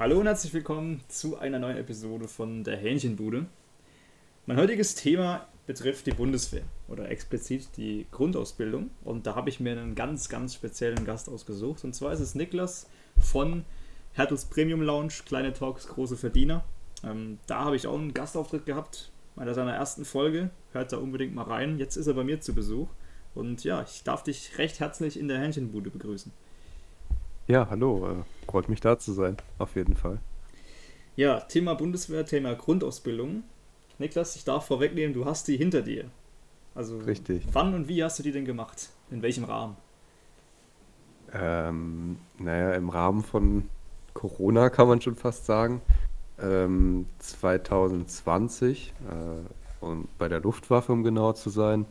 Hallo und herzlich willkommen zu einer neuen Episode von der Hähnchenbude. Mein heutiges Thema betrifft die Bundeswehr oder explizit die Grundausbildung. Und da habe ich mir einen ganz, ganz speziellen Gast ausgesucht. Und zwar ist es Niklas von Hertels Premium Lounge, kleine Talks, große Verdiener. Ähm, da habe ich auch einen Gastauftritt gehabt bei seiner ersten Folge. Hört da unbedingt mal rein. Jetzt ist er bei mir zu Besuch. Und ja, ich darf dich recht herzlich in der Hähnchenbude begrüßen. Ja, hallo. Freut mich da zu sein, auf jeden Fall. Ja, Thema Bundeswehr, Thema Grundausbildung. Niklas, ich darf vorwegnehmen, du hast die hinter dir. Also, Richtig. wann und wie hast du die denn gemacht? In welchem Rahmen? Ähm, naja, im Rahmen von Corona kann man schon fast sagen. Ähm, 2020 äh, und bei der Luftwaffe, um genau zu sein.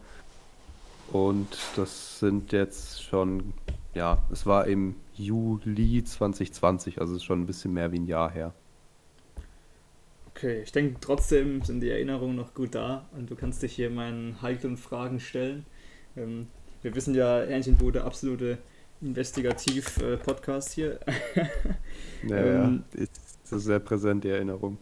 Und das sind jetzt schon, ja, es war im Juli 2020, also ist schon ein bisschen mehr wie ein Jahr her. Okay, ich denke trotzdem sind die Erinnerungen noch gut da und du kannst dich hier meinen heiklen Fragen stellen. Ähm, wir wissen ja, Hähnchenbude, absolute Investigativ-Podcast hier. Naja, ähm, ist sehr präsent, die Erinnerung.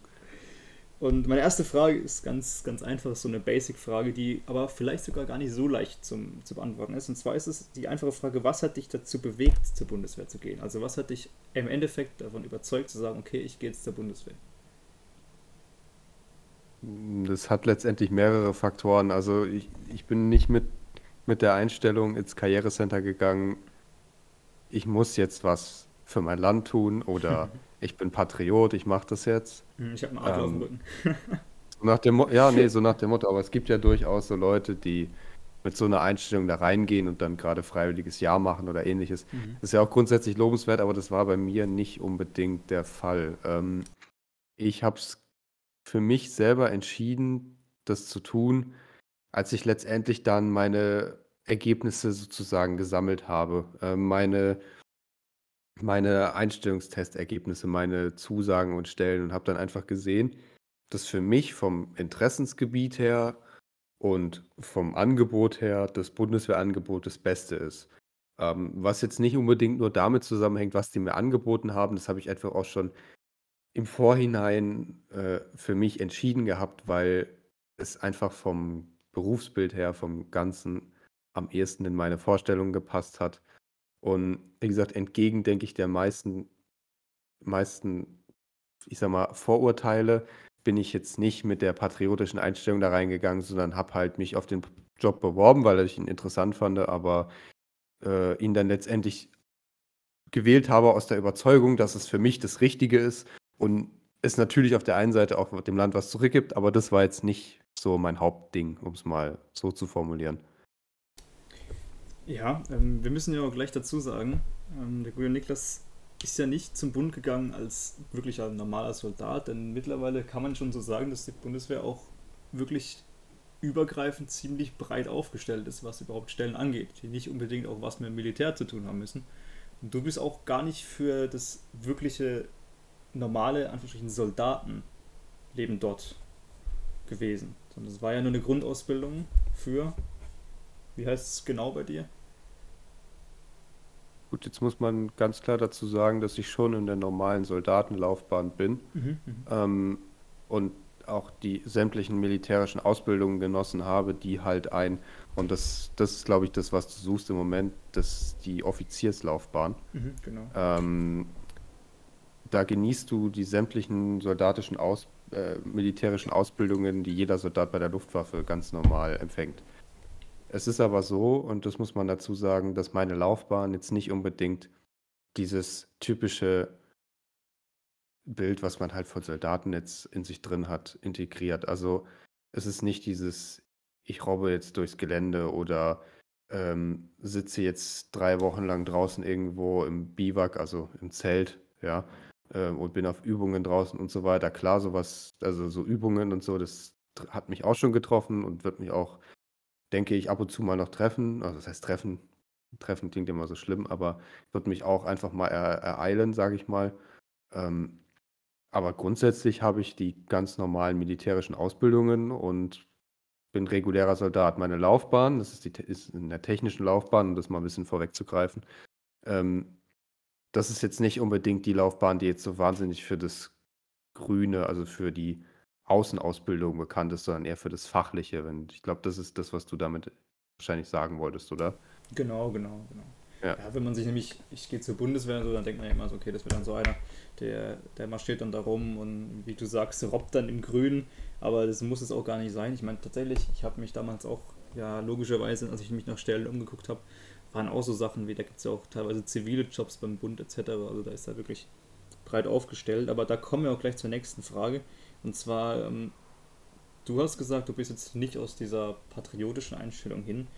Und meine erste Frage ist ganz, ganz einfach, so eine Basic-Frage, die aber vielleicht sogar gar nicht so leicht zum, zu beantworten ist. Und zwar ist es die einfache Frage, was hat dich dazu bewegt, zur Bundeswehr zu gehen? Also was hat dich im Endeffekt davon überzeugt zu sagen, okay, ich gehe jetzt zur Bundeswehr? Das hat letztendlich mehrere Faktoren. Also ich, ich bin nicht mit, mit der Einstellung ins Karrierecenter gegangen, ich muss jetzt was für mein Land tun oder ich bin Patriot, ich mache das jetzt. Hm, ich habe einen Adler ähm, auf dem ähm, Rücken. nach dem ja, nee, so nach dem Motto, aber es gibt ja durchaus so Leute, die mit so einer Einstellung da reingehen und dann gerade freiwilliges Jahr machen oder ähnliches. Mhm. Das ist ja auch grundsätzlich lobenswert, aber das war bei mir nicht unbedingt der Fall. Ähm, ich habe es für mich selber entschieden, das zu tun, als ich letztendlich dann meine Ergebnisse sozusagen gesammelt habe. Äh, meine meine Einstellungstestergebnisse, meine Zusagen und Stellen und habe dann einfach gesehen, dass für mich vom Interessensgebiet her und vom Angebot her das Bundeswehrangebot das Beste ist. Ähm, was jetzt nicht unbedingt nur damit zusammenhängt, was die mir angeboten haben, das habe ich einfach auch schon im Vorhinein äh, für mich entschieden gehabt, weil es einfach vom Berufsbild her, vom Ganzen am ehesten in meine Vorstellungen gepasst hat. Und wie gesagt, entgegen, denke ich, der meisten, meisten, ich sag mal, Vorurteile bin ich jetzt nicht mit der patriotischen Einstellung da reingegangen, sondern habe halt mich auf den Job beworben, weil ich ihn interessant fand, aber äh, ihn dann letztendlich gewählt habe aus der Überzeugung, dass es für mich das Richtige ist und es natürlich auf der einen Seite auch dem Land was zurückgibt, aber das war jetzt nicht so mein Hauptding, um es mal so zu formulieren. Ja, ähm, wir müssen ja auch gleich dazu sagen, ähm, der gute Niklas ist ja nicht zum Bund gegangen als wirklicher normaler Soldat, denn mittlerweile kann man schon so sagen, dass die Bundeswehr auch wirklich übergreifend ziemlich breit aufgestellt ist, was überhaupt Stellen angeht, die nicht unbedingt auch was mit Militär zu tun haben müssen. Und du bist auch gar nicht für das wirkliche normale, Anführungsstrichen, Soldatenleben dort gewesen, sondern es war ja nur eine Grundausbildung für, wie heißt es genau bei dir? Gut, jetzt muss man ganz klar dazu sagen, dass ich schon in der normalen Soldatenlaufbahn bin mhm, mhm, ähm, und auch die sämtlichen militärischen Ausbildungen genossen habe, die halt ein, und das, das ist, glaube ich, das, was du suchst im Moment, das die Offizierslaufbahn. Mhm, genau. Ähm, da genießt du die sämtlichen soldatischen Aus, äh, militärischen Ausbildungen, die jeder Soldat bei der Luftwaffe ganz normal empfängt. Es ist aber so, und das muss man dazu sagen, dass meine Laufbahn jetzt nicht unbedingt dieses typische Bild, was man halt von Soldaten jetzt in sich drin hat, integriert. Also es ist nicht dieses, ich robbe jetzt durchs Gelände oder ähm, sitze jetzt drei Wochen lang draußen irgendwo im Biwak, also im Zelt, ja, äh, und bin auf Übungen draußen und so weiter. Klar, sowas, also so Übungen und so, das hat mich auch schon getroffen und wird mich auch denke ich, ab und zu mal noch treffen. Also, das heißt treffen. Treffen klingt immer so schlimm, aber würde mich auch einfach mal er ereilen, sage ich mal. Ähm, aber grundsätzlich habe ich die ganz normalen militärischen Ausbildungen und bin regulärer Soldat. Meine Laufbahn, das ist, die, ist in der technischen Laufbahn, um das mal ein bisschen vorwegzugreifen, ähm, das ist jetzt nicht unbedingt die Laufbahn, die jetzt so wahnsinnig für das Grüne, also für die Außenausbildung bekannt ist, sondern eher für das Fachliche. Wenn, ich glaube, das ist das, was du damit wahrscheinlich sagen wolltest, oder? Genau, genau, genau. Ja. ja. wenn man sich nämlich, ich gehe zur Bundeswehr und so, dann denkt man ja immer so, okay, das wird dann so einer, der, der marschiert dann da rum und wie du sagst, robbt dann im Grün, aber das muss es auch gar nicht sein. Ich meine, tatsächlich, ich habe mich damals auch, ja, logischerweise, als ich mich nach Stellen umgeguckt habe, waren auch so Sachen wie, da gibt es ja auch teilweise zivile Jobs beim Bund etc., also da ist er wirklich breit aufgestellt, aber da kommen wir auch gleich zur nächsten Frage und zwar, ähm, du hast gesagt, du bist jetzt nicht aus dieser patriotischen Einstellung hin,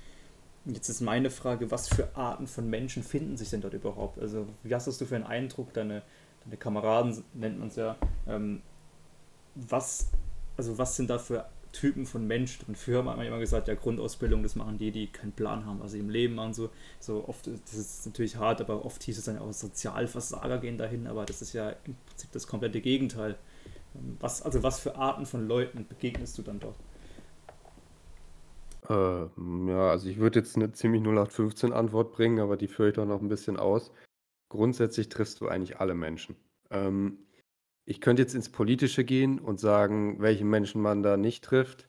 Jetzt ist meine Frage, was für Arten von Menschen finden sich denn dort überhaupt? Also, wie hast du für einen Eindruck, deine, deine Kameraden nennt man es ja, ähm, was, also was sind da für Typen von Menschen drin? Früher hat man immer gesagt, ja, Grundausbildung, das machen die, die keinen Plan haben, was sie im Leben machen. So, so oft, das ist natürlich hart, aber oft hieß es dann auch, Sozialversager gehen dahin, aber das ist ja im Prinzip das komplette Gegenteil. Was, also was für Arten von Leuten begegnest du dann dort? Äh, ja, also ich würde jetzt eine ziemlich 0815 Antwort bringen, aber die führe ich doch noch ein bisschen aus. Grundsätzlich triffst du eigentlich alle Menschen. Ähm, ich könnte jetzt ins Politische gehen und sagen, welche Menschen man da nicht trifft,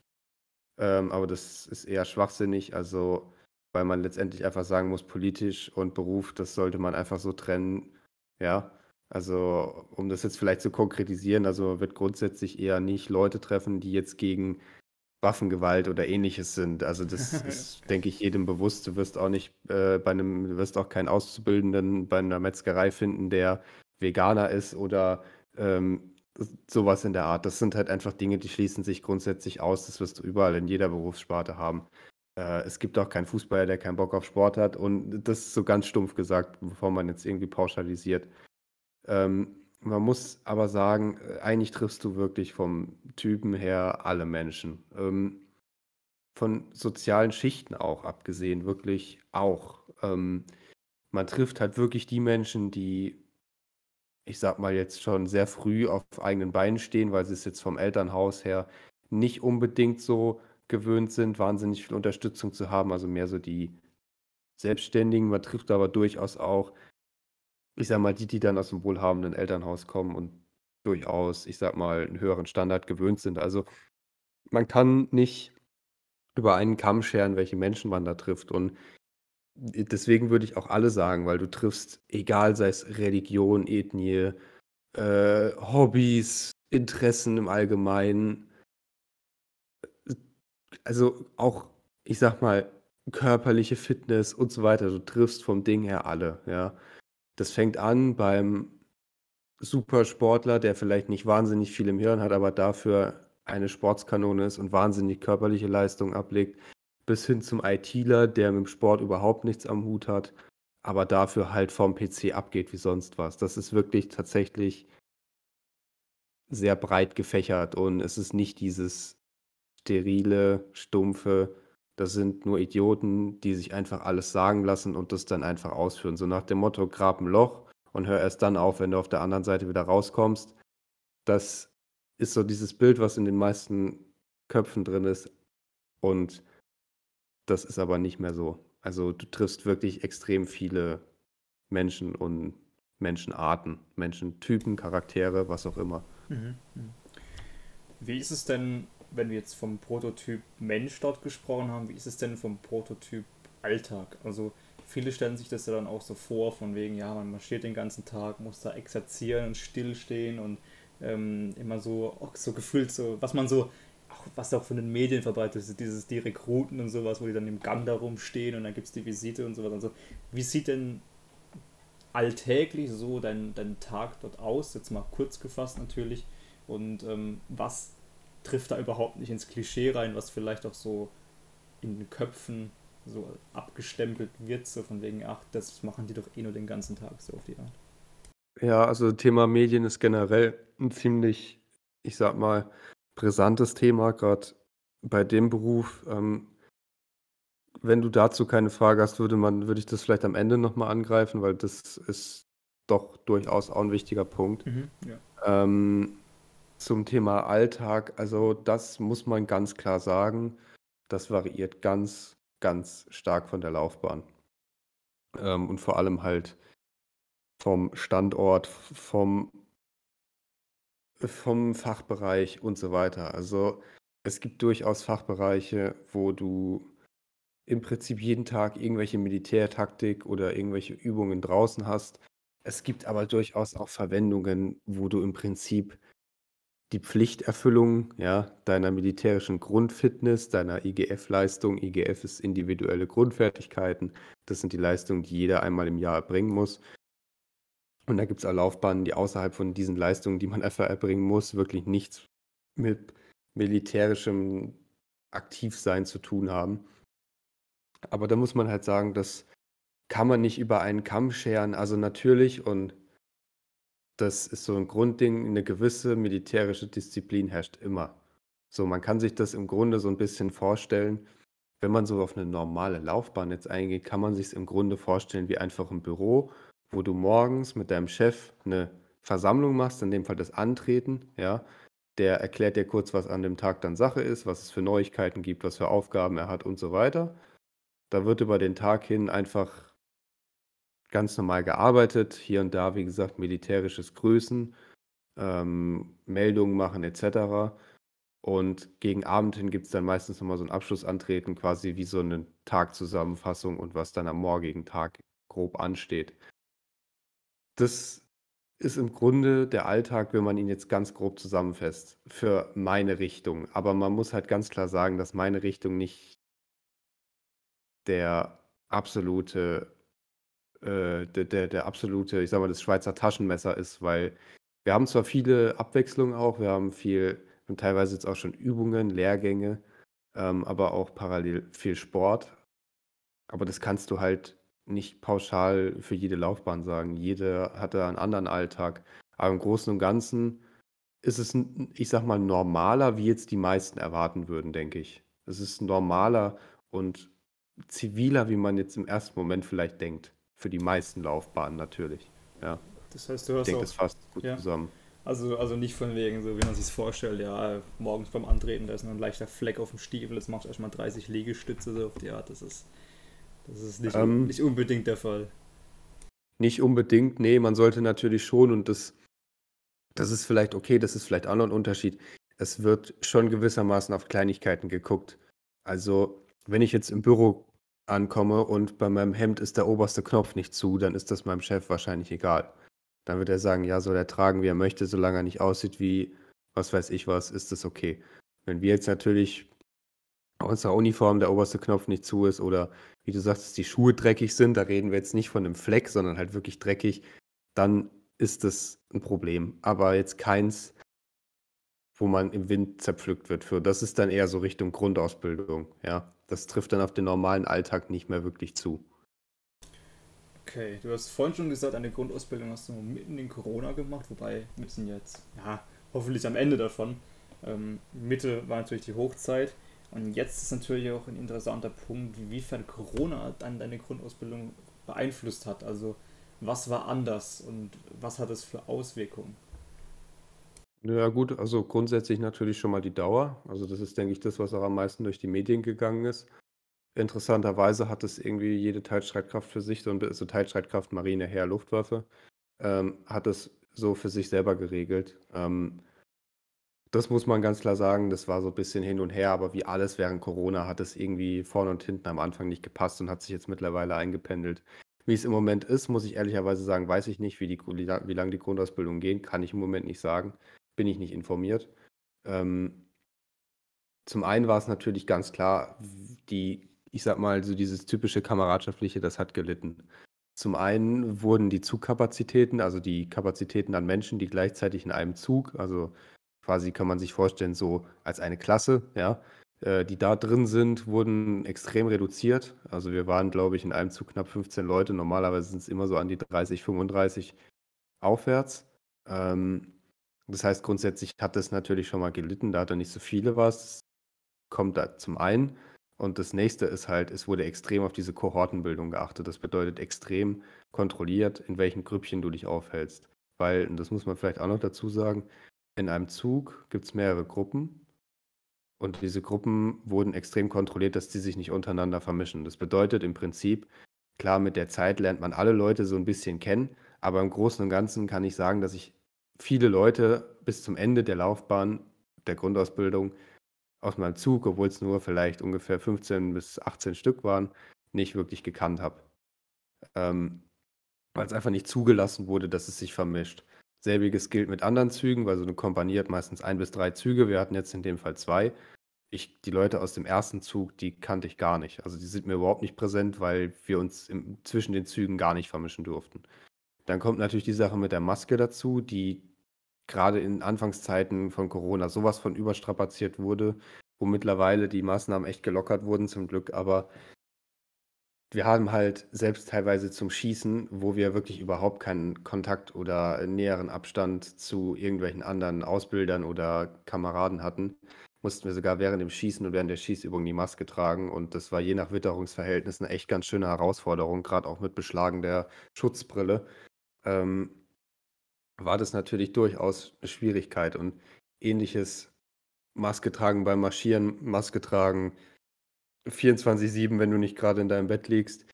ähm, aber das ist eher schwachsinnig, also weil man letztendlich einfach sagen muss, politisch und Beruf, das sollte man einfach so trennen, ja. Also, um das jetzt vielleicht zu konkretisieren, also man wird grundsätzlich eher nicht Leute treffen, die jetzt gegen Waffengewalt oder ähnliches sind. Also das ist, denke ich, jedem bewusst. Du wirst auch nicht äh, bei einem, du wirst auch keinen Auszubildenden bei einer Metzgerei finden, der Veganer ist oder ähm, sowas in der Art. Das sind halt einfach Dinge, die schließen sich grundsätzlich aus. Das wirst du überall in jeder Berufssparte haben. Äh, es gibt auch keinen Fußballer, der keinen Bock auf Sport hat. Und das ist so ganz stumpf gesagt, bevor man jetzt irgendwie pauschalisiert. Ähm, man muss aber sagen, äh, eigentlich triffst du wirklich vom Typen her alle Menschen. Ähm, von sozialen Schichten auch abgesehen, wirklich auch. Ähm, man trifft halt wirklich die Menschen, die, ich sag mal, jetzt schon sehr früh auf eigenen Beinen stehen, weil sie es jetzt vom Elternhaus her nicht unbedingt so gewöhnt sind, wahnsinnig viel Unterstützung zu haben, also mehr so die Selbstständigen. Man trifft aber durchaus auch ich sage mal, die, die dann aus dem wohlhabenden Elternhaus kommen und durchaus, ich sage mal, einen höheren Standard gewöhnt sind. Also man kann nicht über einen Kamm scheren, welche Menschen man da trifft. Und deswegen würde ich auch alle sagen, weil du triffst, egal sei es Religion, Ethnie, äh, Hobbys, Interessen im Allgemeinen, also auch, ich sag mal, körperliche Fitness und so weiter. Du triffst vom Ding her alle, ja. Das fängt an beim Supersportler, der vielleicht nicht wahnsinnig viel im Hirn hat, aber dafür eine Sportskanone ist und wahnsinnig körperliche Leistung ablegt, bis hin zum ITler, der mit dem Sport überhaupt nichts am Hut hat, aber dafür halt vom PC abgeht wie sonst was. Das ist wirklich tatsächlich sehr breit gefächert und es ist nicht dieses sterile, stumpfe, das sind nur Idioten, die sich einfach alles sagen lassen und das dann einfach ausführen. So nach dem Motto, grab ein Loch und hör erst dann auf, wenn du auf der anderen Seite wieder rauskommst. Das ist so dieses Bild, was in den meisten Köpfen drin ist. Und das ist aber nicht mehr so. Also du triffst wirklich extrem viele Menschen und Menschenarten, Menschentypen, Charaktere, was auch immer. Mhm. Wie ist es denn wenn wir jetzt vom Prototyp Mensch dort gesprochen haben, wie ist es denn vom Prototyp Alltag? Also viele stellen sich das ja dann auch so vor, von wegen, ja, man marschiert den ganzen Tag, muss da exerzieren und stillstehen und ähm, immer so, auch so gefühlt so, was man so, auch, was auch von den Medien verbreitet ist, dieses, die Rekruten und sowas, wo die dann im Gang da rumstehen und dann gibt es die Visite und sowas. Also, wie sieht denn alltäglich so dein, dein Tag dort aus? Jetzt mal kurz gefasst natürlich. Und ähm, was trifft da überhaupt nicht ins Klischee rein, was vielleicht auch so in den Köpfen so abgestempelt wird, so von wegen, ach, das machen die doch eh nur den ganzen Tag, so auf die Art. Ja, also Thema Medien ist generell ein ziemlich, ich sag mal, brisantes Thema, gerade bei dem Beruf. Ähm, wenn du dazu keine Frage hast, würde man, würde ich das vielleicht am Ende nochmal angreifen, weil das ist doch durchaus auch ein wichtiger Punkt. Mhm, ja. ähm, zum Thema Alltag, also das muss man ganz klar sagen, das variiert ganz, ganz stark von der Laufbahn. Ähm, und vor allem halt vom Standort, vom, vom Fachbereich und so weiter. Also es gibt durchaus Fachbereiche, wo du im Prinzip jeden Tag irgendwelche Militärtaktik oder irgendwelche Übungen draußen hast. Es gibt aber durchaus auch Verwendungen, wo du im Prinzip die Pflichterfüllung, ja, deiner militärischen Grundfitness, deiner IGF-Leistung IGF ist individuelle Grundfertigkeiten. Das sind die Leistungen, die jeder einmal im Jahr erbringen muss. Und da gibt es auch Laufbahnen, die außerhalb von diesen Leistungen, die man einfach erbringen muss, wirklich nichts mit militärischem Aktivsein zu tun haben. Aber da muss man halt sagen, das kann man nicht über einen Kamm scheren. Also natürlich, und das ist so ein Grundding, eine gewisse militärische Disziplin herrscht immer. So, man kann sich das im Grunde so ein bisschen vorstellen, wenn man so auf eine normale Laufbahn jetzt eingeht, kann man sich es im Grunde vorstellen wie einfach ein Büro, wo du morgens mit deinem Chef eine Versammlung machst, in dem Fall das Antreten, ja. Der erklärt dir kurz, was an dem Tag dann Sache ist, was es für Neuigkeiten gibt, was für Aufgaben er hat und so weiter. Da wird über den Tag hin einfach ganz normal gearbeitet. Hier und da, wie gesagt, militärisches Grüßen, ähm, Meldungen machen etc. Und gegen Abend hin gibt es dann meistens nochmal so ein Abschlussantreten, quasi wie so eine Tagzusammenfassung und was dann am morgigen Tag grob ansteht. Das ist im Grunde der Alltag, wenn man ihn jetzt ganz grob zusammenfasst, für meine Richtung. Aber man muss halt ganz klar sagen, dass meine Richtung nicht der absolute, äh, der, der, der absolute, ich sag mal, das Schweizer Taschenmesser ist, weil wir haben zwar viele Abwechslungen auch, wir haben viel, und teilweise jetzt auch schon Übungen, Lehrgänge, ähm, aber auch parallel viel Sport. Aber das kannst du halt nicht pauschal für jede Laufbahn sagen. Jede hatte einen anderen Alltag. Aber im Großen und Ganzen ist es, ich sag mal, normaler, wie jetzt die meisten erwarten würden, denke ich. Es ist normaler und ziviler, wie man jetzt im ersten Moment vielleicht denkt. Für die meisten Laufbahnen natürlich. Ja. Das heißt, du hast ich denke, auch, das fasst gut ja. zusammen. Also, also nicht von wegen, so wie man sich vorstellt, ja, morgens beim Antreten, da ist noch ein leichter Fleck auf dem Stiefel, machst du erstmal 30 Liegestütze so auf die Art. Das ist, das ist nicht, ähm, nicht unbedingt der Fall. Nicht unbedingt, nee, man sollte natürlich schon und das, das ist vielleicht okay, das ist vielleicht auch noch ein Unterschied. Es wird schon gewissermaßen auf Kleinigkeiten geguckt. Also wenn ich jetzt im Büro ankomme und bei meinem Hemd ist der oberste Knopf nicht zu, dann ist das meinem Chef wahrscheinlich egal. Dann wird er sagen, ja, soll er tragen, wie er möchte, solange er nicht aussieht wie was weiß ich was, ist das okay. Wenn wir jetzt natürlich unserer Uniform der oberste Knopf nicht zu ist oder wie du sagst, die Schuhe dreckig sind, da reden wir jetzt nicht von einem Fleck, sondern halt wirklich dreckig, dann ist das ein Problem. Aber jetzt keins, wo man im Wind zerpflückt wird für. Das ist dann eher so Richtung Grundausbildung, ja. Das trifft dann auf den normalen Alltag nicht mehr wirklich zu. Okay, du hast vorhin schon gesagt, eine Grundausbildung hast du mitten in Corona gemacht, wobei wir sind jetzt, ja, hoffentlich am Ende davon. Ähm, Mitte war natürlich die Hochzeit und jetzt ist natürlich auch ein interessanter Punkt, inwiefern Corona dann deine Grundausbildung beeinflusst hat. Also was war anders und was hat es für Auswirkungen? Ja gut, also grundsätzlich natürlich schon mal die Dauer. Also das ist, denke ich, das, was auch am meisten durch die Medien gegangen ist. Interessanterweise hat es irgendwie jede Teilstreitkraft für sich, so ein also Teilstreitkraft, Marine, Heer, Luftwaffe, ähm, hat es so für sich selber geregelt. Ähm, das muss man ganz klar sagen, das war so ein bisschen hin und her, aber wie alles während Corona hat es irgendwie vorne und hinten am Anfang nicht gepasst und hat sich jetzt mittlerweile eingependelt. Wie es im Moment ist, muss ich ehrlicherweise sagen, weiß ich nicht, wie, die, wie lange die Grundausbildung gehen, kann ich im Moment nicht sagen bin ich nicht informiert. Ähm, zum einen war es natürlich ganz klar, die, ich sag mal, so dieses typische Kameradschaftliche, das hat gelitten. Zum einen wurden die Zugkapazitäten, also die Kapazitäten an Menschen, die gleichzeitig in einem Zug, also quasi kann man sich vorstellen, so als eine Klasse, ja, äh, die da drin sind, wurden extrem reduziert. Also wir waren, glaube ich, in einem Zug knapp 15 Leute. Normalerweise sind es immer so an die 30, 35 aufwärts. Ähm, das heißt, grundsätzlich hat es natürlich schon mal gelitten, da hat er nicht so viele was. Kommt da zum einen. Und das nächste ist halt, es wurde extrem auf diese Kohortenbildung geachtet. Das bedeutet extrem kontrolliert, in welchen Grüppchen du dich aufhältst. Weil, und das muss man vielleicht auch noch dazu sagen, in einem Zug gibt es mehrere Gruppen. Und diese Gruppen wurden extrem kontrolliert, dass die sich nicht untereinander vermischen. Das bedeutet im Prinzip, klar, mit der Zeit lernt man alle Leute so ein bisschen kennen, Aber im Großen und Ganzen kann ich sagen, dass ich viele Leute bis zum Ende der Laufbahn der Grundausbildung aus meinem Zug, obwohl es nur vielleicht ungefähr 15 bis 18 Stück waren, nicht wirklich gekannt habe. Ähm, weil es einfach nicht zugelassen wurde, dass es sich vermischt. Selbiges gilt mit anderen Zügen, weil so eine Kompanie hat meistens ein bis drei Züge. Wir hatten jetzt in dem Fall zwei. Ich, die Leute aus dem ersten Zug, die kannte ich gar nicht. Also die sind mir überhaupt nicht präsent, weil wir uns im, zwischen den Zügen gar nicht vermischen durften. Dann kommt natürlich die Sache mit der Maske dazu, die gerade in Anfangszeiten von Corona sowas von überstrapaziert wurde, wo mittlerweile die Maßnahmen echt gelockert wurden zum Glück, aber wir haben halt selbst teilweise zum Schießen, wo wir wirklich überhaupt keinen Kontakt oder näheren Abstand zu irgendwelchen anderen Ausbildern oder Kameraden hatten, mussten wir sogar während dem Schießen und während der Schießübung die Maske tragen. Und das war je nach Witterungsverhältnis eine echt ganz schöne Herausforderung, gerade auch mit Beschlagen der Schutzbrille. Ähm, war das natürlich durchaus eine Schwierigkeit. Und ähnliches Maske tragen beim Marschieren, Maske tragen 24-7, wenn du nicht gerade in deinem Bett liegst.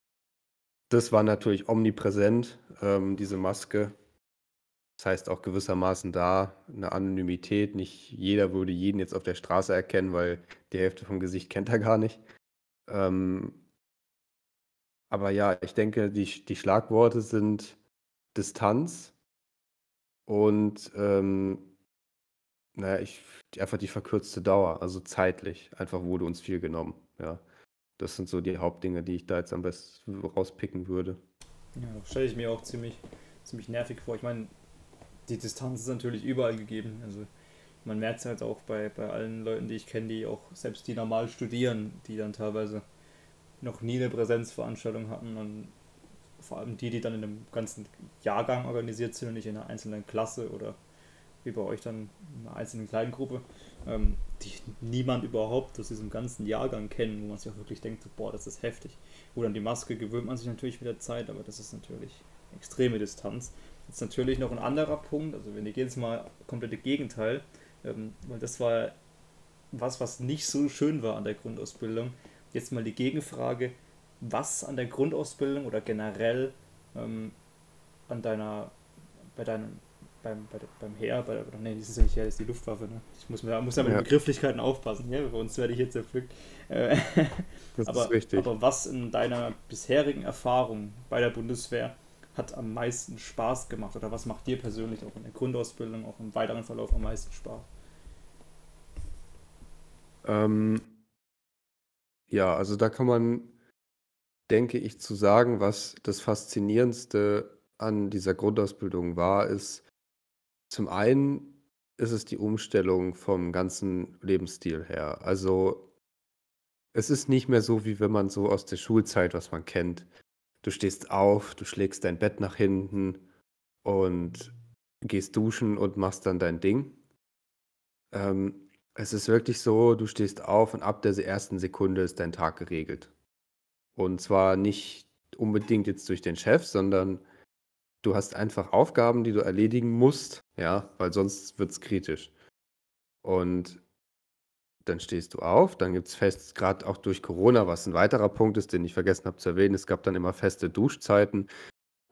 Das war natürlich omnipräsent, ähm, diese Maske. Das heißt auch gewissermaßen da eine Anonymität. Nicht jeder würde jeden jetzt auf der Straße erkennen, weil die Hälfte vom Gesicht kennt er gar nicht. Ähm, aber ja, ich denke, die, die Schlagworte sind Distanz und ähm, naja, ich, einfach die verkürzte Dauer, also zeitlich. Einfach wurde uns viel genommen. Ja. Das sind so die Hauptdinge, die ich da jetzt am besten rauspicken würde. Ja, stelle ich mir auch ziemlich, ziemlich nervig vor. Ich meine, die Distanz ist natürlich überall gegeben. Also man merkt es halt auch bei, bei allen Leuten, die ich kenne, die auch selbst die normal studieren, die dann teilweise noch nie eine Präsenzveranstaltung hatten und vor allem die, die dann in einem ganzen Jahrgang organisiert sind und nicht in einer einzelnen Klasse oder wie bei euch dann in einer einzelnen kleinen Gruppe, ähm, die niemand überhaupt aus diesem ganzen Jahrgang kennen, wo man sich auch wirklich denkt, boah, das ist heftig. Gut, an die Maske gewöhnt man sich natürlich mit der Zeit, aber das ist natürlich extreme Distanz. Jetzt natürlich noch ein anderer Punkt, also wenn ich jetzt mal komplette Gegenteil, ähm, weil das war was, was nicht so schön war an der Grundausbildung. Jetzt mal die Gegenfrage, was an der Grundausbildung oder generell ähm, an deiner, bei deinem beim, bei, beim Heer, bei, nee, das ist ja nicht Heer, das ist die Luftwaffe, ne? Ich muss, muss ja mit ja. Begrifflichkeiten aufpassen, ja? bei uns werde ich jetzt erpflückt. Äh, das aber, ist richtig. Aber was in deiner bisherigen Erfahrung bei der Bundeswehr hat am meisten Spaß gemacht oder was macht dir persönlich auch in der Grundausbildung, auch im weiteren Verlauf am meisten Spaß? Ähm, ja, also da kann man, denke ich, zu sagen, was das Faszinierendste an dieser Grundausbildung war, ist, zum einen ist es die Umstellung vom ganzen Lebensstil her. Also es ist nicht mehr so, wie wenn man so aus der Schulzeit, was man kennt. Du stehst auf, du schlägst dein Bett nach hinten und gehst duschen und machst dann dein Ding. Ähm, es ist wirklich so, du stehst auf und ab der ersten Sekunde ist dein Tag geregelt. Und zwar nicht unbedingt jetzt durch den Chef, sondern Du hast einfach Aufgaben, die du erledigen musst, ja, weil sonst wird es kritisch. Und dann stehst du auf, dann gibt es fest, gerade auch durch Corona, was ein weiterer Punkt ist, den ich vergessen habe zu erwähnen, es gab dann immer feste Duschzeiten.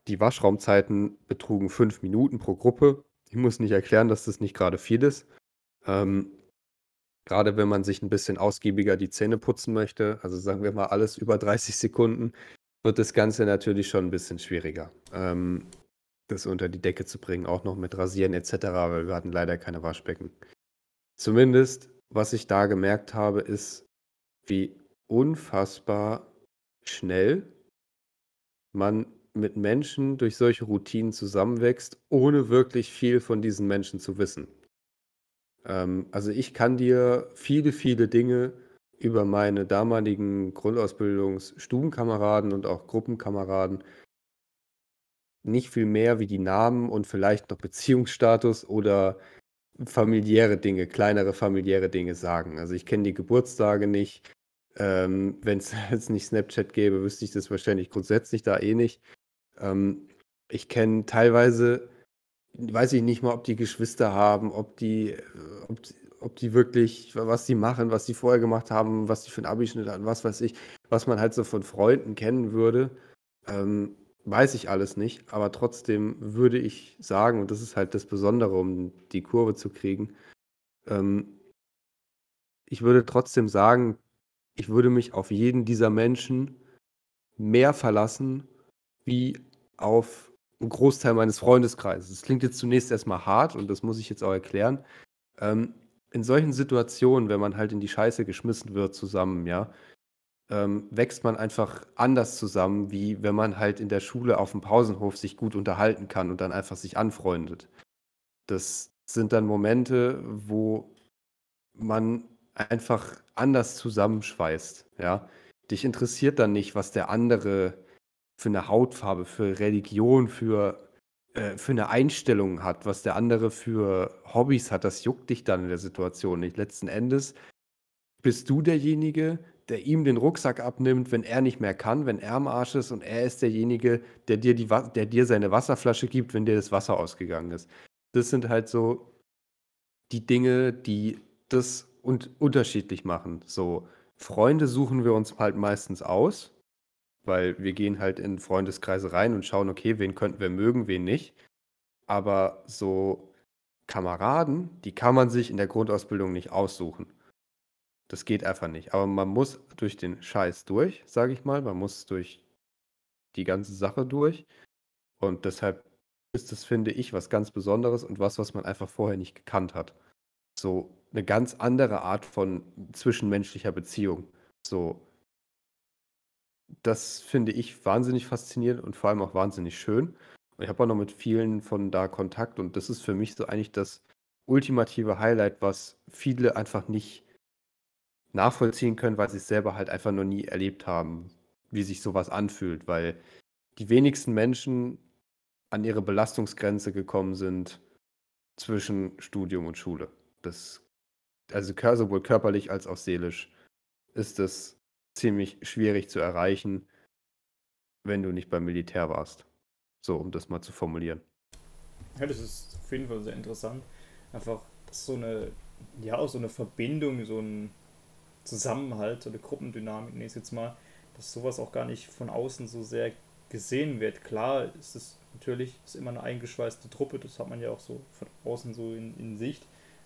Die Waschraumzeiten betrugen fünf Minuten pro Gruppe. Ich muss nicht erklären, dass das nicht gerade viel ist. Ähm, gerade wenn man sich ein bisschen ausgiebiger die Zähne putzen möchte, also sagen wir mal alles über 30 Sekunden, wird das Ganze natürlich schon ein bisschen schwieriger, ähm, das unter die Decke zu bringen, auch noch mit Rasieren etc., weil wir hatten leider keine Waschbecken. Zumindest, was ich da gemerkt habe, ist, wie unfassbar schnell man mit Menschen durch solche Routinen zusammenwächst, ohne wirklich viel von diesen Menschen zu wissen. Ähm, also ich kann dir viele, viele Dinge über meine damaligen Grundausbildungsstubenkameraden und auch Gruppenkameraden nicht viel mehr wie die Namen und vielleicht noch Beziehungsstatus oder familiäre Dinge, kleinere familiäre Dinge sagen. Also ich kenne die Geburtstage nicht. Ähm, Wenn es jetzt nicht Snapchat gäbe, wüsste ich das wahrscheinlich grundsätzlich da eh nicht. Ähm, ich kenne teilweise, weiß ich nicht mal, ob die Geschwister haben, ob die, äh, ob, ob die wirklich, was die machen, was die vorher gemacht haben, was die für einen Abischnitt hatten, was weiß ich, was man halt so von Freunden kennen würde. Ähm, weiß ich alles nicht, aber trotzdem würde ich sagen, und das ist halt das Besondere, um die Kurve zu kriegen, ähm, ich würde trotzdem sagen, ich würde mich auf jeden dieser Menschen mehr verlassen, wie auf einen Großteil meines Freundeskreises. Das klingt jetzt zunächst erstmal hart und das muss ich jetzt auch erklären. Ähm, in solchen Situationen, wenn man halt in die Scheiße geschmissen wird zusammen, ja, ähm, wächst man einfach anders zusammen, wie wenn man halt in der Schule auf dem Pausenhof sich gut unterhalten kann und dann einfach sich anfreundet. Das sind dann Momente, wo man einfach anders zusammenschweißt, ja. Dich interessiert dann nicht, was der andere für eine Hautfarbe, für Religion, für, äh, für eine Einstellung hat, was der andere für Hobbys hat. Das juckt dich dann in der Situation nicht. Letzten Endes bist du derjenige, der ihm den Rucksack abnimmt, wenn er nicht mehr kann, wenn er am Arsch ist und er ist derjenige, der dir, die, der dir seine Wasserflasche gibt, wenn dir das Wasser ausgegangen ist. Das sind halt so die Dinge, die das und unterschiedlich machen. So, Freunde suchen wir uns halt meistens aus, weil wir gehen halt in Freundeskreise rein und schauen, okay, wen könnten wir mögen, wen nicht. Aber so Kameraden, die kann man sich in der Grundausbildung nicht aussuchen. Das geht einfach nicht. Aber man muss durch den Scheiß durch, sage ich mal. Man muss durch die ganze Sache durch. Und deshalb ist das, finde ich, was ganz Besonderes und was, was man einfach vorher nicht gekannt hat. So eine ganz andere Art von zwischenmenschlicher Beziehung. So, das finde ich wahnsinnig faszinierend und vor allem auch wahnsinnig schön. Und ich habe auch noch mit vielen von da Kontakt und das ist für mich so eigentlich das ultimative Highlight, was viele einfach nicht nachvollziehen können, weil sie es selber halt einfach noch nie erlebt haben, wie sich sowas anfühlt, weil die wenigsten Menschen an ihre Belastungsgrenze gekommen sind zwischen Studium und Schule. Das, also sowohl körperlich als auch seelisch ist es ziemlich schwierig zu erreichen, wenn du nicht beim Militär warst. So, um das mal zu formulieren. Ja, das ist auf jeden Fall sehr interessant. Einfach so eine, ja, so eine Verbindung, so ein Zusammenhalt oder Gruppendynamik, nenne ich jetzt mal, dass sowas auch gar nicht von außen so sehr gesehen wird. Klar ist es natürlich ist immer eine eingeschweißte Truppe, das hat man ja auch so von außen so in, in Sicht,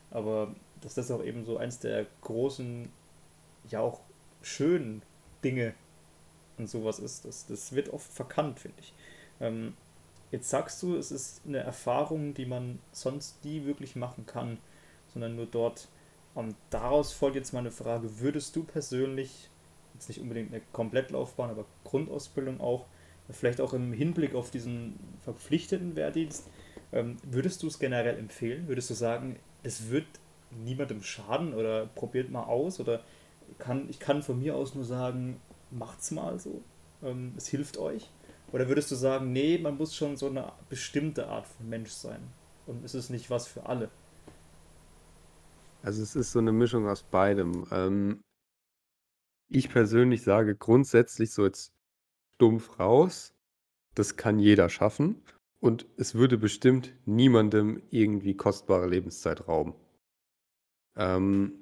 aber dass das auch eben so eins der großen, ja auch schönen Dinge und sowas ist, das, das wird oft verkannt, finde ich. Ähm, jetzt sagst du, es ist eine Erfahrung, die man sonst nie wirklich machen kann, sondern nur dort und daraus folgt jetzt meine Frage, würdest du persönlich, jetzt nicht unbedingt eine Komplettlaufbahn, aber Grundausbildung auch, vielleicht auch im Hinblick auf diesen verpflichteten Wehrdienst, ähm, würdest du es generell empfehlen? Würdest du sagen, es wird niemandem schaden oder probiert mal aus? Oder kann, ich kann von mir aus nur sagen, macht's mal so, ähm, es hilft euch? Oder würdest du sagen, nee, man muss schon so eine bestimmte Art von Mensch sein und es ist nicht was für alle? Also es ist so eine Mischung aus beidem. Ähm, ich persönlich sage grundsätzlich so jetzt stumpf raus, das kann jeder schaffen und es würde bestimmt niemandem irgendwie kostbare Lebenszeit rauben. Ähm,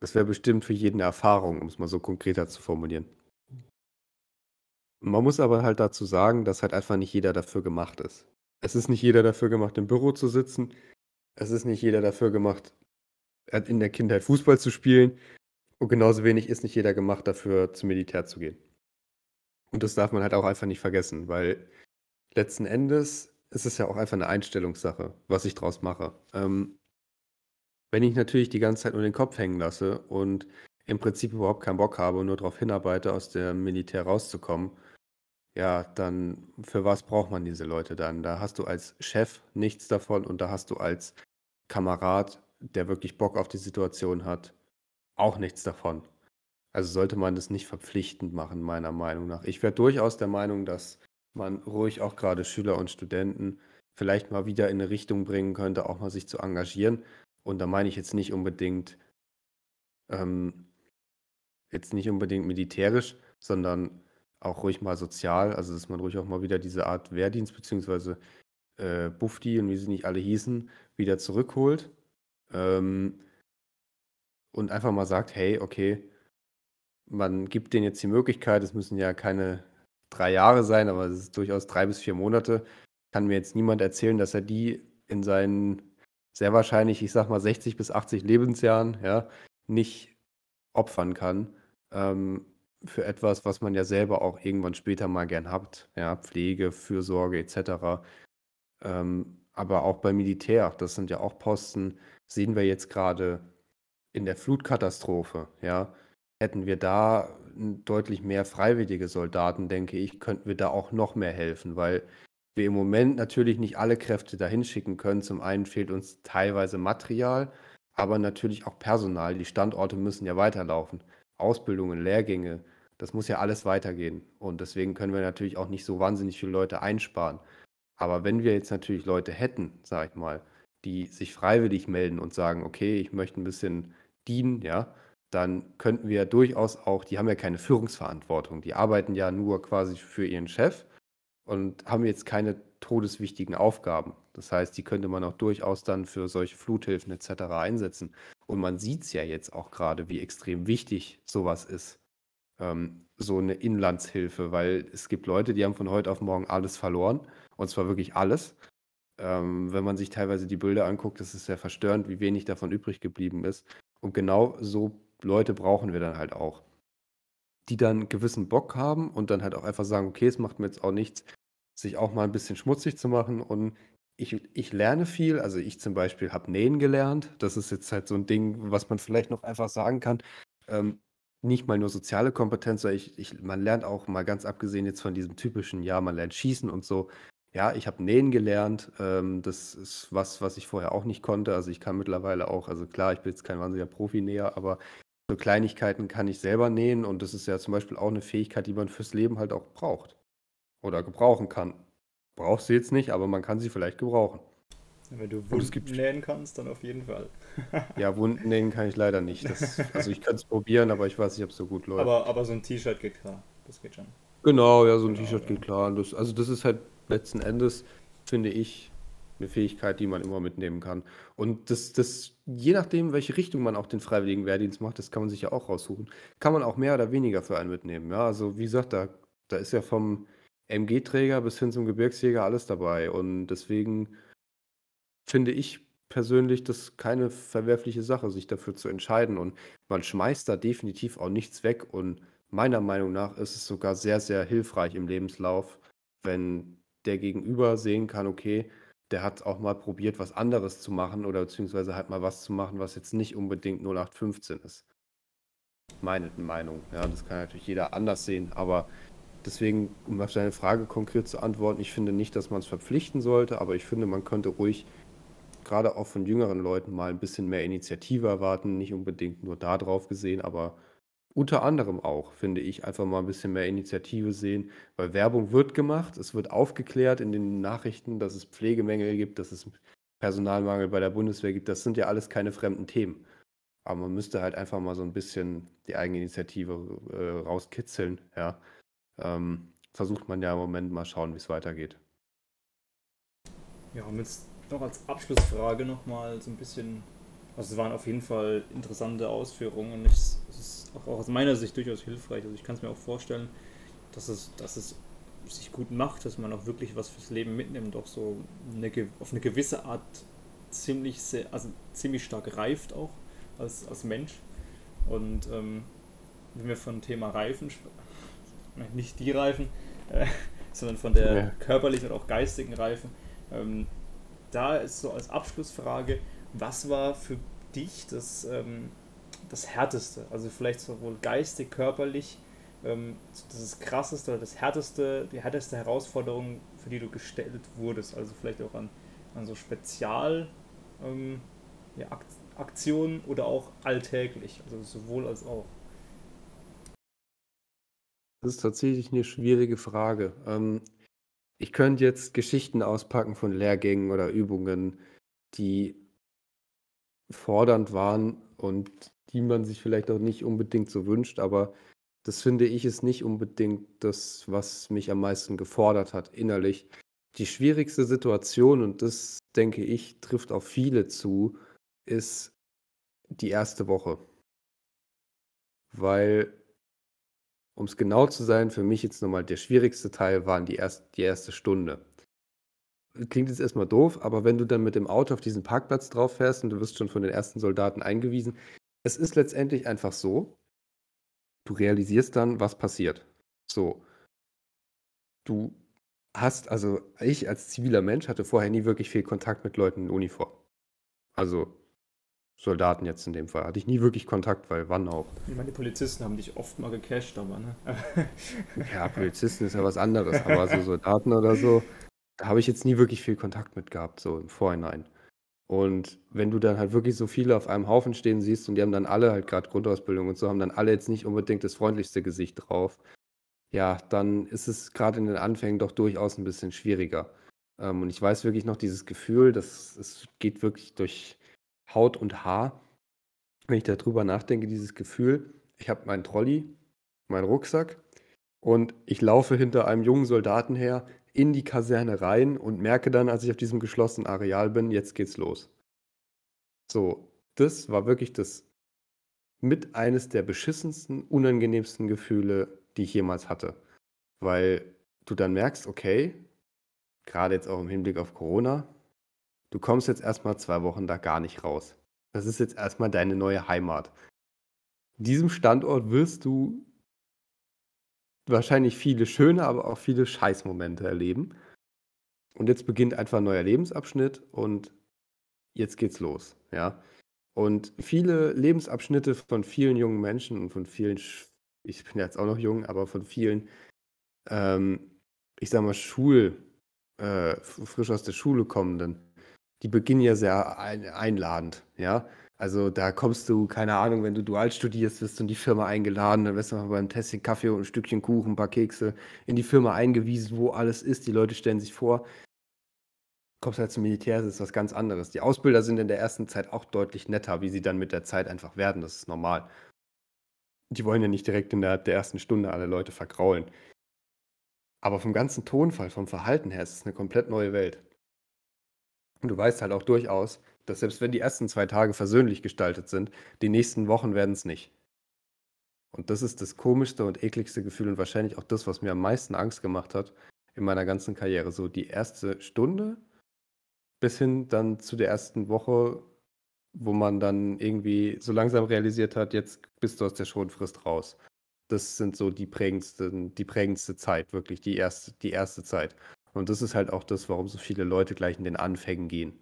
das wäre bestimmt für jeden eine Erfahrung, um es mal so konkreter zu formulieren. Man muss aber halt dazu sagen, dass halt einfach nicht jeder dafür gemacht ist. Es ist nicht jeder dafür gemacht, im Büro zu sitzen. Es ist nicht jeder dafür gemacht, in der Kindheit Fußball zu spielen. Und genauso wenig ist nicht jeder gemacht dafür, zum Militär zu gehen. Und das darf man halt auch einfach nicht vergessen, weil letzten Endes ist es ja auch einfach eine Einstellungssache, was ich draus mache. Ähm, wenn ich natürlich die ganze Zeit nur den Kopf hängen lasse und im Prinzip überhaupt keinen Bock habe und nur darauf hinarbeite, aus dem Militär rauszukommen, ja, dann für was braucht man diese Leute dann? Da hast du als Chef nichts davon und da hast du als Kamerad der wirklich Bock auf die Situation hat, auch nichts davon. Also sollte man das nicht verpflichtend machen, meiner Meinung nach. Ich wäre durchaus der Meinung, dass man ruhig auch gerade Schüler und Studenten vielleicht mal wieder in eine Richtung bringen könnte, auch mal sich zu engagieren. Und da meine ich jetzt nicht unbedingt, ähm, jetzt nicht unbedingt militärisch, sondern auch ruhig mal sozial. Also dass man ruhig auch mal wieder diese Art Wehrdienst beziehungsweise äh, Bufti und wie sie nicht alle hießen, wieder zurückholt ähm, und einfach mal sagt, hey, okay, man gibt denen jetzt die Möglichkeit, es müssen ja keine drei Jahre sein, aber es ist durchaus drei bis vier Monate. Kann mir jetzt niemand erzählen, dass er die in seinen sehr wahrscheinlich, ich sag mal, 60 bis 80 Lebensjahren, ja, nicht opfern kann. Ähm, für etwas, was man ja selber auch irgendwann später mal gern hat, ja, Pflege, Fürsorge etc. Ähm, aber auch beim Militär, das sind ja auch Posten, sehen wir jetzt gerade in der Flutkatastrophe, ja, hätten wir da deutlich mehr freiwillige Soldaten, denke ich, könnten wir da auch noch mehr helfen, weil wir im Moment natürlich nicht alle Kräfte dahin schicken können. Zum einen fehlt uns teilweise Material, aber natürlich auch Personal. Die Standorte müssen ja weiterlaufen. Ausbildungen, Lehrgänge, das muss ja alles weitergehen. Und deswegen können wir natürlich auch nicht so wahnsinnig viele Leute einsparen. Aber wenn wir jetzt natürlich Leute hätten, sag ich mal, die sich freiwillig melden und sagen, okay, ich möchte ein bisschen dienen, ja, dann könnten wir durchaus auch, die haben ja keine Führungsverantwortung, die arbeiten ja nur quasi für ihren Chef und haben jetzt keine todeswichtigen Aufgaben. Das heißt, die könnte man auch durchaus dann für solche Fluthilfen etc. einsetzen. Und man sieht es ja jetzt auch gerade, wie extrem wichtig sowas ist, ähm, so eine Inlandshilfe, weil es gibt Leute, die haben von heute auf morgen alles verloren, und zwar wirklich alles. Ähm, wenn man sich teilweise die Bilder anguckt, das ist sehr verstörend, wie wenig davon übrig geblieben ist. Und genau so Leute brauchen wir dann halt auch. Die dann gewissen Bock haben und dann halt auch einfach sagen, okay, es macht mir jetzt auch nichts, sich auch mal ein bisschen schmutzig zu machen. Und ich, ich lerne viel. Also ich zum Beispiel habe Nähen gelernt. Das ist jetzt halt so ein Ding, was man vielleicht noch einfach sagen kann. Ähm, nicht mal nur soziale Kompetenz, sondern ich, ich, man lernt auch mal ganz abgesehen jetzt von diesem typischen, ja, man lernt schießen und so. Ja, ich habe Nähen gelernt. Ähm, das ist was, was ich vorher auch nicht konnte. Also ich kann mittlerweile auch, also klar, ich bin jetzt kein wahnsinniger Profi-Näher, aber so Kleinigkeiten kann ich selber nähen und das ist ja zum Beispiel auch eine Fähigkeit, die man fürs Leben halt auch braucht oder gebrauchen kann. Brauchst du jetzt nicht, aber man kann sie vielleicht gebrauchen. Wenn du Wunden nähen kannst, dann auf jeden Fall. ja, Wunden nähen kann ich leider nicht. Das, also ich kann es probieren, aber ich weiß nicht, ob es so gut läuft. Aber, aber so ein T-Shirt geht klar. Das geht schon. Genau, ja, so ein genau, T-Shirt ja. geht klar. Das, also das ist halt letzten Endes, finde ich, eine Fähigkeit, die man immer mitnehmen kann. Und das, das, je nachdem, welche Richtung man auch den freiwilligen Wehrdienst macht, das kann man sich ja auch raussuchen, kann man auch mehr oder weniger für einen mitnehmen. Ja, also wie gesagt, da, da ist ja vom MG-Träger bis hin zum Gebirgsjäger alles dabei. Und deswegen finde ich persönlich das keine verwerfliche Sache, sich dafür zu entscheiden. Und man schmeißt da definitiv auch nichts weg. Und meiner Meinung nach ist es sogar sehr, sehr hilfreich im Lebenslauf, wenn der Gegenüber sehen kann, okay, der hat auch mal probiert, was anderes zu machen oder beziehungsweise halt mal was zu machen, was jetzt nicht unbedingt 0815 ist. Meine Meinung. Ja, das kann natürlich jeder anders sehen, aber deswegen, um auf deine Frage konkret zu antworten, ich finde nicht, dass man es verpflichten sollte, aber ich finde, man könnte ruhig gerade auch von jüngeren Leuten mal ein bisschen mehr Initiative erwarten, nicht unbedingt nur da drauf gesehen, aber unter anderem auch, finde ich, einfach mal ein bisschen mehr Initiative sehen, weil Werbung wird gemacht, es wird aufgeklärt in den Nachrichten, dass es Pflegemängel gibt, dass es Personalmangel bei der Bundeswehr gibt. Das sind ja alles keine fremden Themen. Aber man müsste halt einfach mal so ein bisschen die Eigeninitiative äh, rauskitzeln, ja. Ähm, versucht man ja im Moment mal schauen, wie es weitergeht. Ja, und jetzt noch als Abschlussfrage nochmal so ein bisschen also es waren auf jeden Fall interessante Ausführungen und es ist auch aus meiner Sicht durchaus hilfreich. Also ich kann es mir auch vorstellen, dass es, dass es sich gut macht, dass man auch wirklich was fürs Leben mitnimmt, auch so eine, auf eine gewisse Art ziemlich, sehr, also ziemlich stark reift auch als, als Mensch. Und ähm, wenn wir von Thema Reifen nicht die Reifen, äh, sondern von der ja. körperlichen und auch geistigen Reifen, ähm, da ist so als Abschlussfrage, was war für dich das, ähm, das Härteste? Also vielleicht sowohl geistig, körperlich, ähm, das krasseste oder das härteste, die härteste Herausforderung, für die du gestellt wurdest. Also vielleicht auch an, an so Spezial ähm, ja, Aktionen oder auch alltäglich. Also sowohl als auch. Das ist tatsächlich eine schwierige Frage. Ähm, ich könnte jetzt Geschichten auspacken von Lehrgängen oder Übungen, die fordernd waren und die man sich vielleicht auch nicht unbedingt so wünscht, aber das finde ich ist nicht unbedingt das, was mich am meisten gefordert hat innerlich. Die schwierigste Situation, und das denke ich, trifft auf viele zu, ist die erste Woche. Weil, um es genau zu sein, für mich jetzt nochmal der schwierigste Teil waren die, erst, die erste Stunde. Klingt jetzt erstmal doof, aber wenn du dann mit dem Auto auf diesen Parkplatz drauf fährst und du wirst schon von den ersten Soldaten eingewiesen, es ist letztendlich einfach so, du realisierst dann, was passiert. So. Du hast, also ich als ziviler Mensch hatte vorher nie wirklich viel Kontakt mit Leuten in Uniform. Also Soldaten jetzt in dem Fall. Hatte ich nie wirklich Kontakt, weil wann auch. Ich meine, die Polizisten haben dich oft mal gecasht, aber ne? ja, Polizisten ist ja was anderes, aber so Soldaten oder so, da habe ich jetzt nie wirklich viel Kontakt mit gehabt, so im Vorhinein. Und wenn du dann halt wirklich so viele auf einem Haufen stehen siehst und die haben dann alle halt gerade Grundausbildung und so, haben dann alle jetzt nicht unbedingt das freundlichste Gesicht drauf, ja, dann ist es gerade in den Anfängen doch durchaus ein bisschen schwieriger. Ähm, und ich weiß wirklich noch dieses Gefühl, dass es geht wirklich durch Haut und Haar, wenn ich darüber nachdenke, dieses Gefühl, ich habe meinen Trolley, meinen Rucksack und ich laufe hinter einem jungen Soldaten her in die Kaserne rein und merke dann, als ich auf diesem geschlossenen Areal bin, jetzt geht's los. So, das war wirklich das mit eines der beschissensten, unangenehmsten Gefühle, die ich jemals hatte. Weil du dann merkst, okay, gerade jetzt auch im Hinblick auf Corona, du kommst jetzt erstmal zwei Wochen da gar nicht raus. Das ist jetzt erstmal deine neue Heimat. In diesem Standort wirst du wahrscheinlich viele schöne, aber auch viele Scheißmomente erleben. Und jetzt beginnt einfach ein neuer Lebensabschnitt und jetzt geht's los, ja. Und viele Lebensabschnitte von vielen jungen Menschen und von vielen, ich bin jetzt auch noch jung, aber von vielen, ähm, ich sag mal, Schul, äh, frisch aus der Schule kommenden, die beginnen ja sehr einladend, ja. Also da kommst du, keine Ahnung, wenn du dual studierst, wirst du in die Firma eingeladen, dann wirst du mal beim Testing Kaffee und ein Stückchen Kuchen, ein paar Kekse in die Firma eingewiesen, wo alles ist. Die Leute stellen sich vor. Kommst halt zum Militär, das ist was ganz anderes. Die Ausbilder sind in der ersten Zeit auch deutlich netter, wie sie dann mit der Zeit einfach werden. Das ist normal. Die wollen ja nicht direkt innerhalb der ersten Stunde alle Leute vergraulen. Aber vom ganzen Tonfall, vom Verhalten her ist es eine komplett neue Welt. Und du weißt halt auch durchaus, dass selbst wenn die ersten zwei Tage versöhnlich gestaltet sind, die nächsten Wochen werden es nicht. Und das ist das komischste und ekligste Gefühl und wahrscheinlich auch das, was mir am meisten Angst gemacht hat in meiner ganzen Karriere. So die erste Stunde bis hin dann zu der ersten Woche, wo man dann irgendwie so langsam realisiert hat, jetzt bist du aus der Schonfrist raus. Das sind so die prägendsten, die prägendste Zeit, wirklich die erste, die erste Zeit. Und das ist halt auch das, warum so viele Leute gleich in den Anfängen gehen.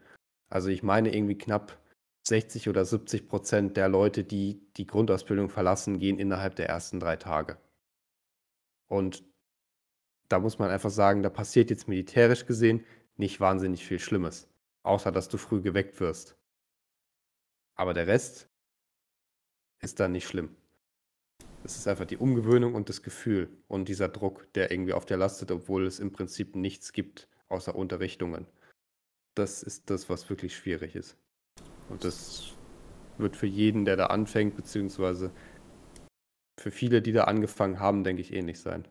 Also ich meine irgendwie knapp 60 oder 70 Prozent der Leute, die die Grundausbildung verlassen, gehen innerhalb der ersten drei Tage. Und da muss man einfach sagen, da passiert jetzt militärisch gesehen nicht wahnsinnig viel Schlimmes, außer dass du früh geweckt wirst. Aber der Rest ist dann nicht schlimm. Es ist einfach die Umgewöhnung und das Gefühl und dieser Druck, der irgendwie auf dir lastet, obwohl es im Prinzip nichts gibt außer Unterrichtungen. Das ist das, was wirklich schwierig ist. Und das wird für jeden, der da anfängt, beziehungsweise für viele, die da angefangen haben, denke ich, ähnlich sein.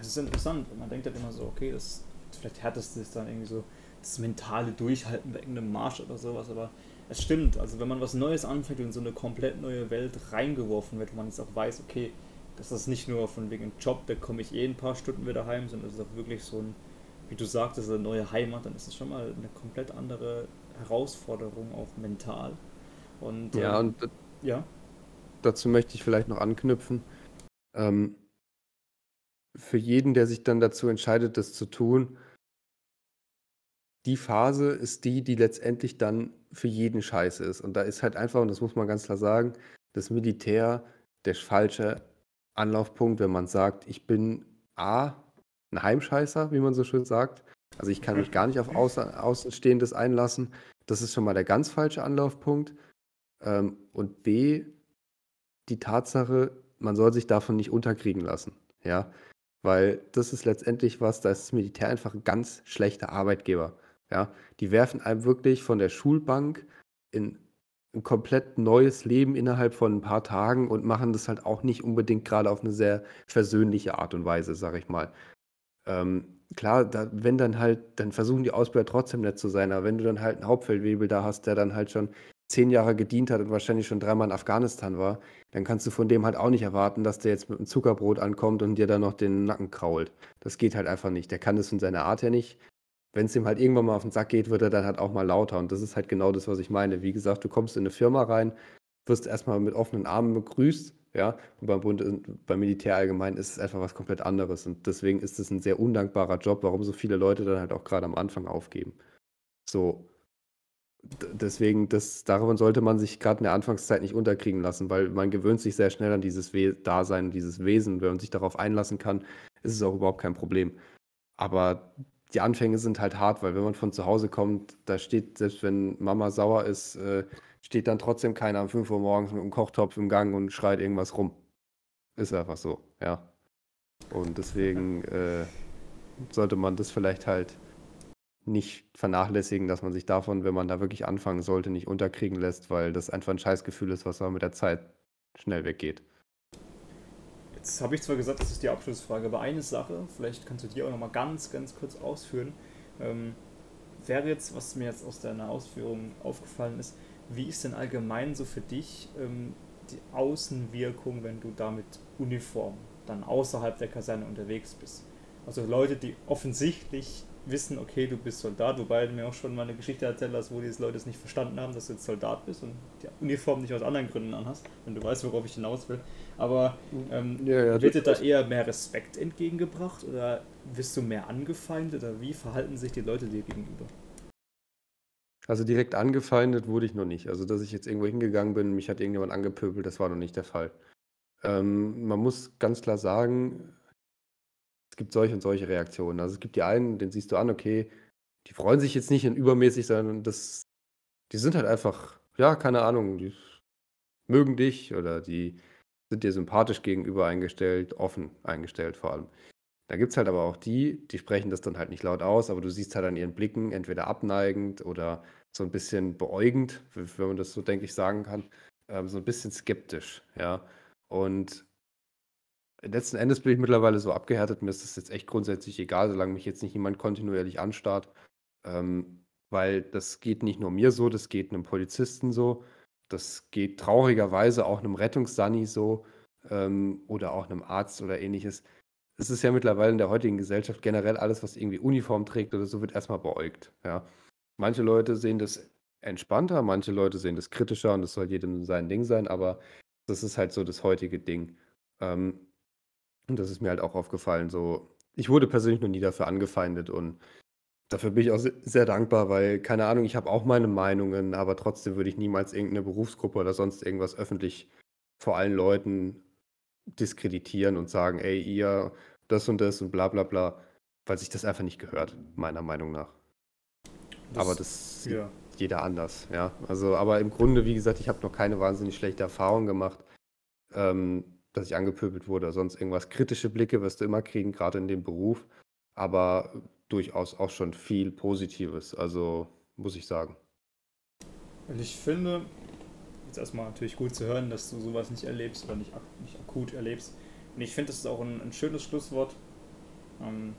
Es ist interessant, man denkt halt immer so, okay, das vielleicht härteste ist dann irgendwie so das mentale Durchhalten wegen einem Marsch oder sowas, aber es stimmt, also wenn man was Neues anfängt und in so eine komplett neue Welt reingeworfen wird, wo man jetzt auch weiß, okay, das ist nicht nur von wegen Job, da komme ich eh ein paar Stunden wieder heim, sondern es ist auch wirklich so ein, wie du sagtest, eine neue Heimat, dann ist es schon mal eine komplett andere Herausforderung, auch mental. Und, ja, ähm, und ja. dazu möchte ich vielleicht noch anknüpfen. Ähm, für jeden, der sich dann dazu entscheidet, das zu tun, die Phase ist die, die letztendlich dann für jeden scheiße ist. Und da ist halt einfach, und das muss man ganz klar sagen, das Militär der falsche Anlaufpunkt, wenn man sagt, ich bin A, ein Heimscheißer, wie man so schön sagt. Also ich kann mich gar nicht auf Außen Außenstehendes einlassen. Das ist schon mal der ganz falsche Anlaufpunkt. Ähm, und B, die Tatsache, man soll sich davon nicht unterkriegen lassen. Ja, weil das ist letztendlich was, da ist das Militär einfach ein ganz schlechter Arbeitgeber. Ja, die werfen einem wirklich von der Schulbank in ein komplett neues Leben innerhalb von ein paar Tagen und machen das halt auch nicht unbedingt gerade auf eine sehr versöhnliche Art und Weise, sag ich mal. Ähm, klar, da, wenn dann halt, dann versuchen die Ausbilder trotzdem nett zu sein, aber wenn du dann halt einen Hauptfeldwebel da hast, der dann halt schon zehn Jahre gedient hat und wahrscheinlich schon dreimal in Afghanistan war, dann kannst du von dem halt auch nicht erwarten, dass der jetzt mit einem Zuckerbrot ankommt und dir dann noch den Nacken krault. Das geht halt einfach nicht. Der kann das von seiner Art her nicht. Wenn es ihm halt irgendwann mal auf den Sack geht, wird er dann halt auch mal lauter. Und das ist halt genau das, was ich meine. Wie gesagt, du kommst in eine Firma rein, wirst erstmal mit offenen Armen begrüßt, ja. Und beim Bund, beim Militär allgemein ist es einfach was komplett anderes. Und deswegen ist es ein sehr undankbarer Job, warum so viele Leute dann halt auch gerade am Anfang aufgeben. So, deswegen, das, daran sollte man sich gerade in der Anfangszeit nicht unterkriegen lassen, weil man gewöhnt sich sehr schnell an dieses We Dasein, dieses Wesen. Wenn man sich darauf einlassen kann, ist es auch überhaupt kein Problem. Aber die Anfänge sind halt hart, weil wenn man von zu Hause kommt, da steht, selbst wenn Mama sauer ist, äh, steht dann trotzdem keiner um 5 Uhr morgens mit einem Kochtopf im Gang und schreit irgendwas rum. Ist einfach so, ja. Und deswegen äh, sollte man das vielleicht halt nicht vernachlässigen, dass man sich davon, wenn man da wirklich anfangen sollte, nicht unterkriegen lässt, weil das einfach ein Scheißgefühl ist, was aber mit der Zeit schnell weggeht. Jetzt habe ich zwar gesagt, das ist die Abschlussfrage, aber eine Sache, vielleicht kannst du die auch nochmal ganz, ganz kurz ausführen, ähm, wäre jetzt, was mir jetzt aus deiner Ausführung aufgefallen ist, wie ist denn allgemein so für dich ähm, die Außenwirkung, wenn du da mit Uniform dann außerhalb der Kaserne unterwegs bist? Also Leute, die offensichtlich wissen, okay, du bist Soldat, wobei du mir auch schon mal eine Geschichte erzählt hast, wo diese Leute es nicht verstanden haben, dass du jetzt Soldat bist und die Uniform nicht aus anderen Gründen anhast, wenn du weißt, worauf ich hinaus will. Aber ähm, ja, ja, wird dir da eher mehr Respekt entgegengebracht oder wirst du mehr angefeindet oder wie verhalten sich die Leute dir gegenüber? Also direkt angefeindet wurde ich noch nicht. Also dass ich jetzt irgendwo hingegangen bin, mich hat irgendjemand angepöbelt, das war noch nicht der Fall. Ähm, man muss ganz klar sagen, gibt solche und solche Reaktionen. Also es gibt die einen, den siehst du an, okay, die freuen sich jetzt nicht in übermäßig, sondern das, die sind halt einfach, ja, keine Ahnung, die mögen dich oder die sind dir sympathisch gegenüber eingestellt, offen eingestellt vor allem. Da gibt es halt aber auch die, die sprechen das dann halt nicht laut aus, aber du siehst halt an ihren Blicken entweder abneigend oder so ein bisschen beäugend, wenn man das so, denke ich, sagen kann, ähm, so ein bisschen skeptisch, ja. Und Letzten Endes bin ich mittlerweile so abgehärtet, mir ist das jetzt echt grundsätzlich egal, solange mich jetzt nicht jemand kontinuierlich anstarrt. Ähm, weil das geht nicht nur mir so, das geht einem Polizisten so, das geht traurigerweise auch einem Rettungssani so ähm, oder auch einem Arzt oder ähnliches. Es ist ja mittlerweile in der heutigen Gesellschaft generell alles, was irgendwie Uniform trägt oder so, wird erstmal beäugt. Ja. Manche Leute sehen das entspannter, manche Leute sehen das kritischer und das soll jedem sein Ding sein, aber das ist halt so das heutige Ding. Ähm, und das ist mir halt auch aufgefallen. So, ich wurde persönlich noch nie dafür angefeindet und dafür bin ich auch sehr dankbar, weil, keine Ahnung, ich habe auch meine Meinungen, aber trotzdem würde ich niemals irgendeine Berufsgruppe oder sonst irgendwas öffentlich vor allen Leuten diskreditieren und sagen, ey, ihr, das und das und bla bla bla, weil sich das einfach nicht gehört, meiner Meinung nach. Aber das sieht ja. jeder anders, ja. Also, aber im Grunde, wie gesagt, ich habe noch keine wahnsinnig schlechte Erfahrung gemacht. Ähm, dass ich angepöbelt wurde oder sonst irgendwas. Kritische Blicke wirst du immer kriegen, gerade in dem Beruf, aber durchaus auch schon viel Positives, also muss ich sagen. Und ich finde, jetzt erstmal natürlich gut zu hören, dass du sowas nicht erlebst oder nicht, nicht akut erlebst. Und ich finde, das ist auch ein, ein schönes Schlusswort. Ähm,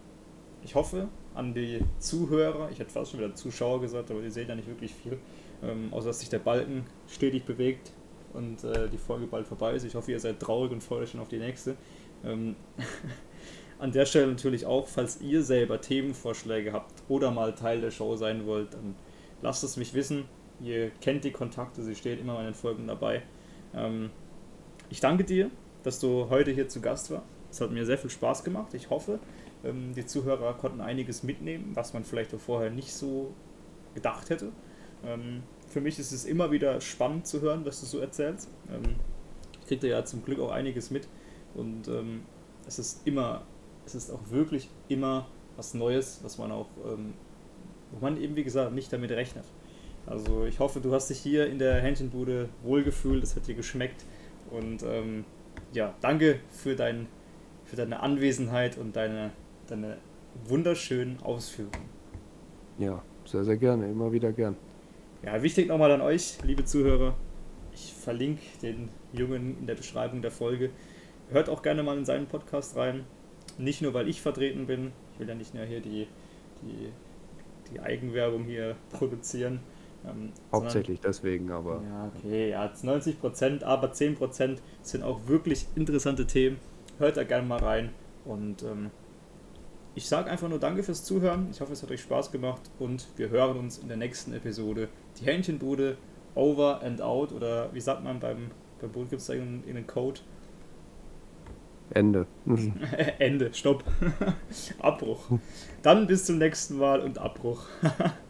ich hoffe an die Zuhörer, ich hätte fast schon wieder Zuschauer gesagt, aber ihr seht ja nicht wirklich viel, ähm, außer dass sich der Balken stetig bewegt und äh, die Folge bald vorbei ist. Ich hoffe, ihr seid traurig und freut euch schon auf die nächste. Ähm, an der Stelle natürlich auch, falls ihr selber Themenvorschläge habt oder mal Teil der Show sein wollt, dann lasst es mich wissen. Ihr kennt die Kontakte, sie steht immer in den Folgen dabei. Ähm, ich danke dir, dass du heute hier zu Gast warst. Es hat mir sehr viel Spaß gemacht. Ich hoffe, ähm, die Zuhörer konnten einiges mitnehmen, was man vielleicht auch vorher nicht so gedacht hätte. Ähm, für mich ist es immer wieder spannend zu hören, was du so erzählst. Ich kriege da ja zum Glück auch einiges mit und es ist immer, es ist auch wirklich immer was Neues, was man auch, ähm, wo man eben wie gesagt nicht damit rechnet. Also ich hoffe, du hast dich hier in der Hähnchenbude wohlgefühlt, es hat dir geschmeckt und ähm, ja, danke für, dein, für deine Anwesenheit und deine, deine wunderschönen Ausführungen. Ja, sehr, sehr gerne, immer wieder gern. Ja, wichtig nochmal an euch, liebe Zuhörer. Ich verlinke den Jungen in der Beschreibung der Folge. Hört auch gerne mal in seinen Podcast rein. Nicht nur, weil ich vertreten bin. Ich will ja nicht nur hier die, die, die Eigenwerbung hier produzieren. Ähm, Hauptsächlich sondern, deswegen, aber. Ja, okay, ja, 90 Prozent, aber 10 Prozent sind auch wirklich interessante Themen. Hört da gerne mal rein und ähm, ich sage einfach nur Danke fürs Zuhören. Ich hoffe, es hat euch Spaß gemacht und wir hören uns in der nächsten Episode. Die Hähnchenbude over and out oder wie sagt man beim, beim Boot gibt es da einen Code? Ende. Ende, stopp. Abbruch. Dann bis zum nächsten Mal und Abbruch.